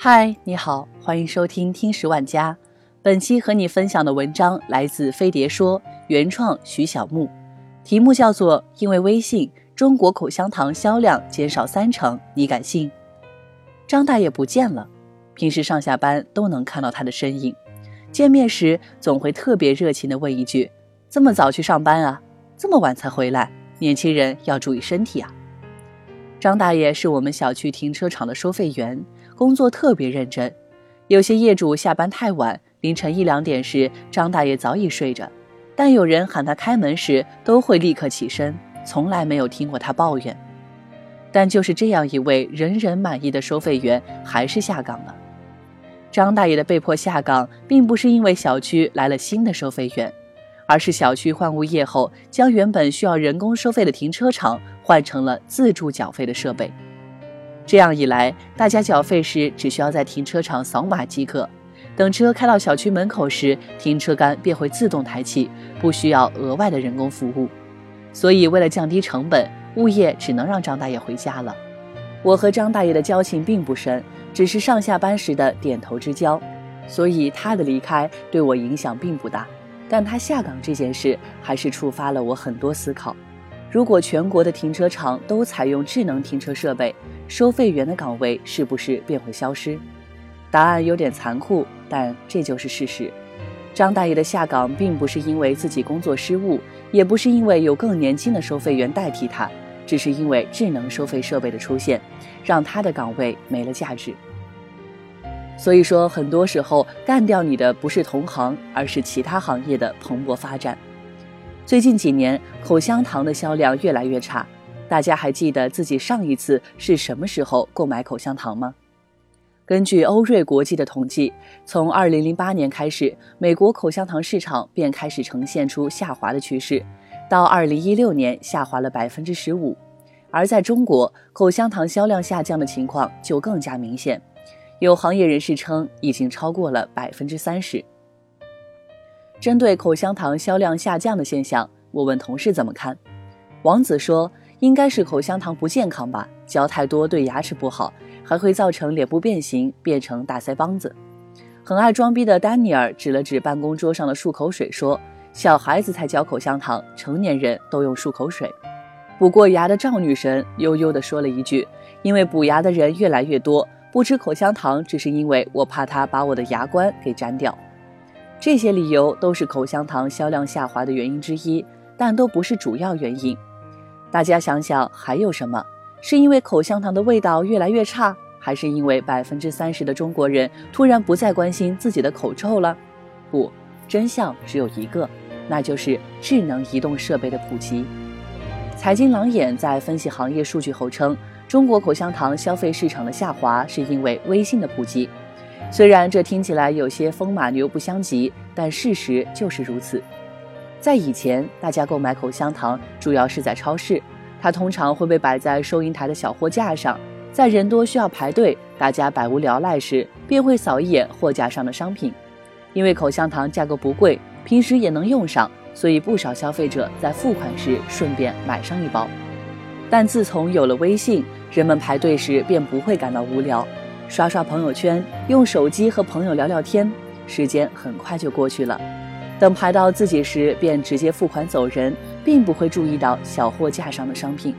嗨，你好，欢迎收听听十万家。本期和你分享的文章来自飞碟说，原创徐小木，题目叫做《因为微信，中国口香糖销量减少三成》，你敢信？张大爷不见了，平时上下班都能看到他的身影，见面时总会特别热情地问一句：“这么早去上班啊？这么晚才回来？年轻人要注意身体啊！”张大爷是我们小区停车场的收费员。工作特别认真，有些业主下班太晚，凌晨一两点时，张大爷早已睡着，但有人喊他开门时，都会立刻起身，从来没有听过他抱怨。但就是这样一位人人满意的收费员，还是下岗了。张大爷的被迫下岗，并不是因为小区来了新的收费员，而是小区换物业后，将原本需要人工收费的停车场换成了自助缴费的设备。这样一来，大家缴费时只需要在停车场扫码即可。等车开到小区门口时，停车杆便会自动抬起，不需要额外的人工服务。所以，为了降低成本，物业只能让张大爷回家了。我和张大爷的交情并不深，只是上下班时的点头之交，所以他的离开对我影响并不大。但他下岗这件事，还是触发了我很多思考。如果全国的停车场都采用智能停车设备，收费员的岗位是不是便会消失？答案有点残酷，但这就是事实。张大爷的下岗并不是因为自己工作失误，也不是因为有更年轻的收费员代替他，只是因为智能收费设备的出现，让他的岗位没了价值。所以说，很多时候干掉你的不是同行，而是其他行业的蓬勃发展。最近几年，口香糖的销量越来越差。大家还记得自己上一次是什么时候购买口香糖吗？根据欧瑞国际的统计，从2008年开始，美国口香糖市场便开始呈现出下滑的趋势，到2016年下滑了15%。而在中国，口香糖销量下降的情况就更加明显，有行业人士称已经超过了30%。针对口香糖销量下降的现象，我问同事怎么看。王子说：“应该是口香糖不健康吧，嚼太多对牙齿不好，还会造成脸部变形，变成大腮帮子。”很爱装逼的丹尼尔指了指办公桌上的漱口水说：“小孩子才嚼口香糖，成年人都用漱口水。”补过牙的赵女神悠悠地说了一句：“因为补牙的人越来越多，不吃口香糖只是因为我怕它把我的牙关给粘掉。”这些理由都是口香糖销量下滑的原因之一，但都不是主要原因。大家想想，还有什么？是因为口香糖的味道越来越差，还是因为百分之三十的中国人突然不再关心自己的口臭了？不，真相只有一个，那就是智能移动设备的普及。财经狼眼在分析行业数据后称，中国口香糖消费市场的下滑是因为微信的普及。虽然这听起来有些风马牛不相及，但事实就是如此。在以前，大家购买口香糖主要是在超市，它通常会被摆在收银台的小货架上，在人多需要排队、大家百无聊赖时，便会扫一眼货架上的商品。因为口香糖价格不贵，平时也能用上，所以不少消费者在付款时顺便买上一包。但自从有了微信，人们排队时便不会感到无聊。刷刷朋友圈，用手机和朋友聊聊天，时间很快就过去了。等排到自己时，便直接付款走人，并不会注意到小货架上的商品。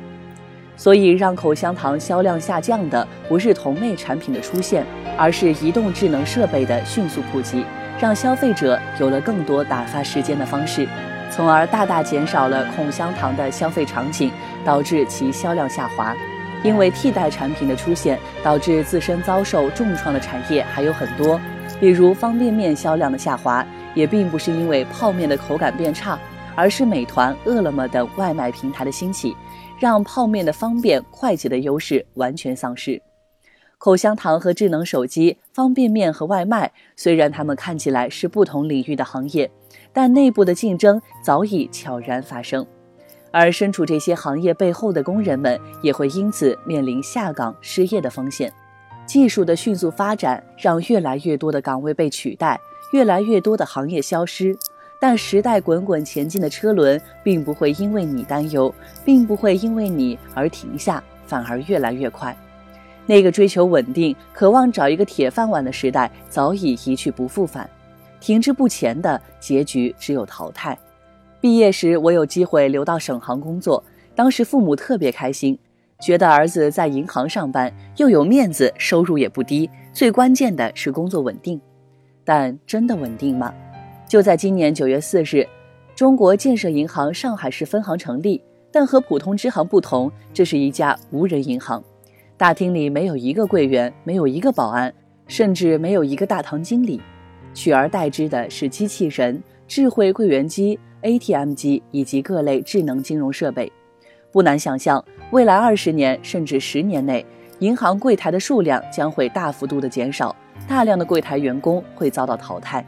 所以，让口香糖销量下降的不是同类产品的出现，而是移动智能设备的迅速普及，让消费者有了更多打发时间的方式，从而大大减少了口香糖的消费场景，导致其销量下滑。因为替代产品的出现，导致自身遭受重创的产业还有很多，比如方便面销量的下滑，也并不是因为泡面的口感变差，而是美团、饿了么等外卖平台的兴起，让泡面的方便快捷的优势完全丧失。口香糖和智能手机、方便面和外卖，虽然它们看起来是不同领域的行业，但内部的竞争早已悄然发生。而身处这些行业背后的工人们，也会因此面临下岗、失业的风险。技术的迅速发展，让越来越多的岗位被取代，越来越多的行业消失。但时代滚滚前进的车轮，并不会因为你担忧，并不会因为你而停下，反而越来越快。那个追求稳定、渴望找一个铁饭碗的时代早已一去不复返。停滞不前的结局只有淘汰。毕业时，我有机会留到省行工作，当时父母特别开心，觉得儿子在银行上班又有面子，收入也不低，最关键的是工作稳定。但真的稳定吗？就在今年九月四日，中国建设银行上海市分行成立，但和普通支行不同，这是一家无人银行。大厅里没有一个柜员，没有一个保安，甚至没有一个大堂经理。取而代之的是机器人、智慧柜员机、ATM 机以及各类智能金融设备。不难想象，未来二十年甚至十年内，银行柜台的数量将会大幅度的减少，大量的柜台员工会遭到淘汰。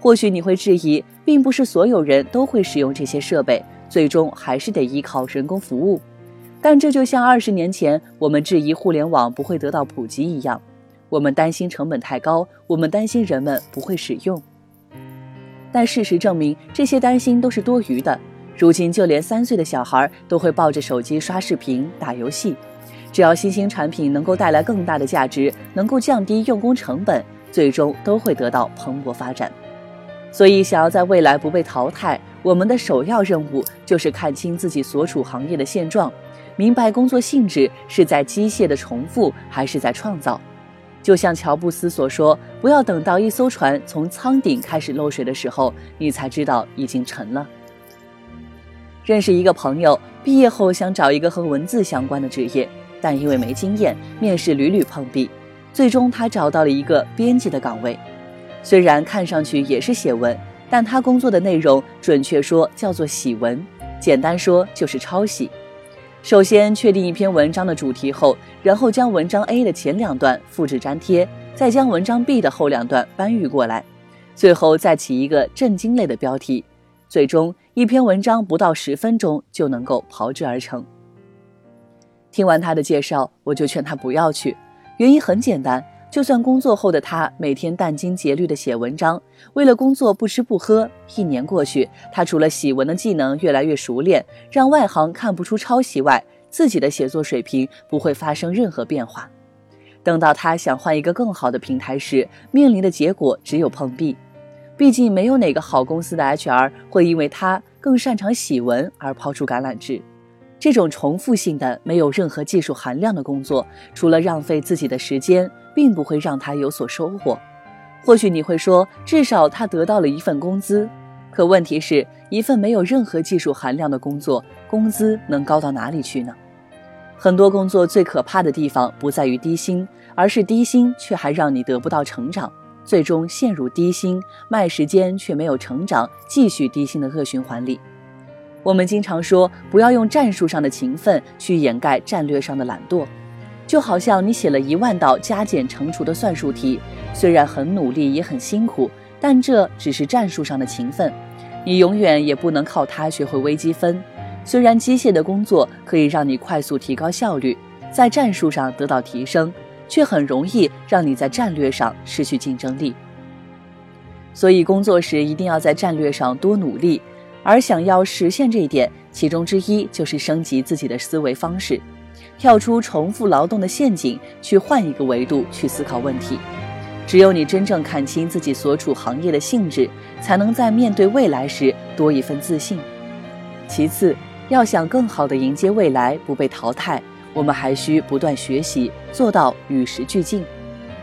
或许你会质疑，并不是所有人都会使用这些设备，最终还是得依靠人工服务。但这就像二十年前我们质疑互联网不会得到普及一样。我们担心成本太高，我们担心人们不会使用。但事实证明，这些担心都是多余的。如今，就连三岁的小孩都会抱着手机刷视频、打游戏。只要新兴产品能够带来更大的价值，能够降低用工成本，最终都会得到蓬勃发展。所以，想要在未来不被淘汰，我们的首要任务就是看清自己所处行业的现状，明白工作性质是在机械的重复，还是在创造。就像乔布斯所说：“不要等到一艘船从舱顶开始漏水的时候，你才知道已经沉了。”认识一个朋友，毕业后想找一个和文字相关的职业，但因为没经验，面试屡屡碰壁，最终他找到了一个编辑的岗位。虽然看上去也是写文，但他工作的内容准确说叫做洗文，简单说就是抄袭。首先确定一篇文章的主题后，然后将文章 A 的前两段复制粘贴，再将文章 B 的后两段搬运过来，最后再起一个震惊类的标题，最终一篇文章不到十分钟就能够炮制而成。听完他的介绍，我就劝他不要去，原因很简单。就算工作后的他每天殚精竭虑地写文章，为了工作不吃不喝，一年过去，他除了洗文的技能越来越熟练，让外行看不出抄袭外，自己的写作水平不会发生任何变化。等到他想换一个更好的平台时，面临的结果只有碰壁。毕竟没有哪个好公司的 HR 会因为他更擅长洗文而抛出橄榄枝。这种重复性的、没有任何技术含量的工作，除了浪费自己的时间，并不会让他有所收获。或许你会说，至少他得到了一份工资。可问题是，一份没有任何技术含量的工作，工资能高到哪里去呢？很多工作最可怕的地方，不在于低薪，而是低薪却还让你得不到成长，最终陷入低薪卖时间却没有成长，继续低薪的恶循环里。我们经常说，不要用战术上的勤奋去掩盖战略上的懒惰，就好像你写了一万道加减乘除的算术题，虽然很努力也很辛苦，但这只是战术上的勤奋，你永远也不能靠它学会微积分。虽然机械的工作可以让你快速提高效率，在战术上得到提升，却很容易让你在战略上失去竞争力。所以工作时一定要在战略上多努力。而想要实现这一点，其中之一就是升级自己的思维方式，跳出重复劳动的陷阱，去换一个维度去思考问题。只有你真正看清自己所处行业的性质，才能在面对未来时多一份自信。其次，要想更好地迎接未来，不被淘汰，我们还需不断学习，做到与时俱进。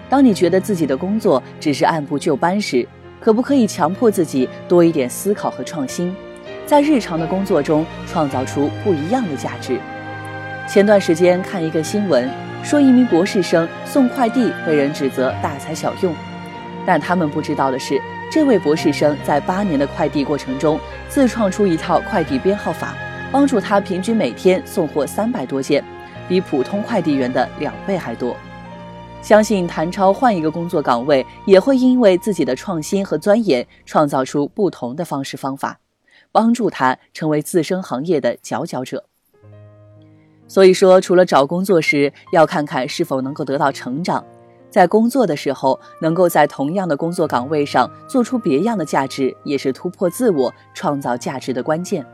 当你觉得自己的工作只是按部就班时，可不可以强迫自己多一点思考和创新？在日常的工作中创造出不一样的价值。前段时间看一个新闻，说一名博士生送快递被人指责大材小用，但他们不知道的是，这位博士生在八年的快递过程中自创出一套快递编号法，帮助他平均每天送货三百多件，比普通快递员的两倍还多。相信谭超换一个工作岗位，也会因为自己的创新和钻研，创造出不同的方式方法。帮助他成为自身行业的佼佼者。所以说，除了找工作时要看看是否能够得到成长，在工作的时候能够在同样的工作岗位上做出别样的价值，也是突破自我、创造价值的关键。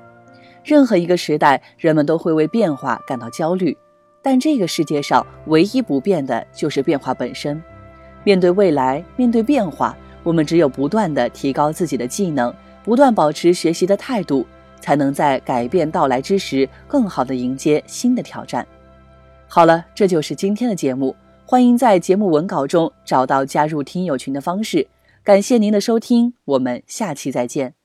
任何一个时代，人们都会为变化感到焦虑，但这个世界上唯一不变的就是变化本身。面对未来，面对变化，我们只有不断的提高自己的技能，不断保持学习的态度，才能在改变到来之时，更好的迎接新的挑战。好了，这就是今天的节目。欢迎在节目文稿中找到加入听友群的方式。感谢您的收听，我们下期再见。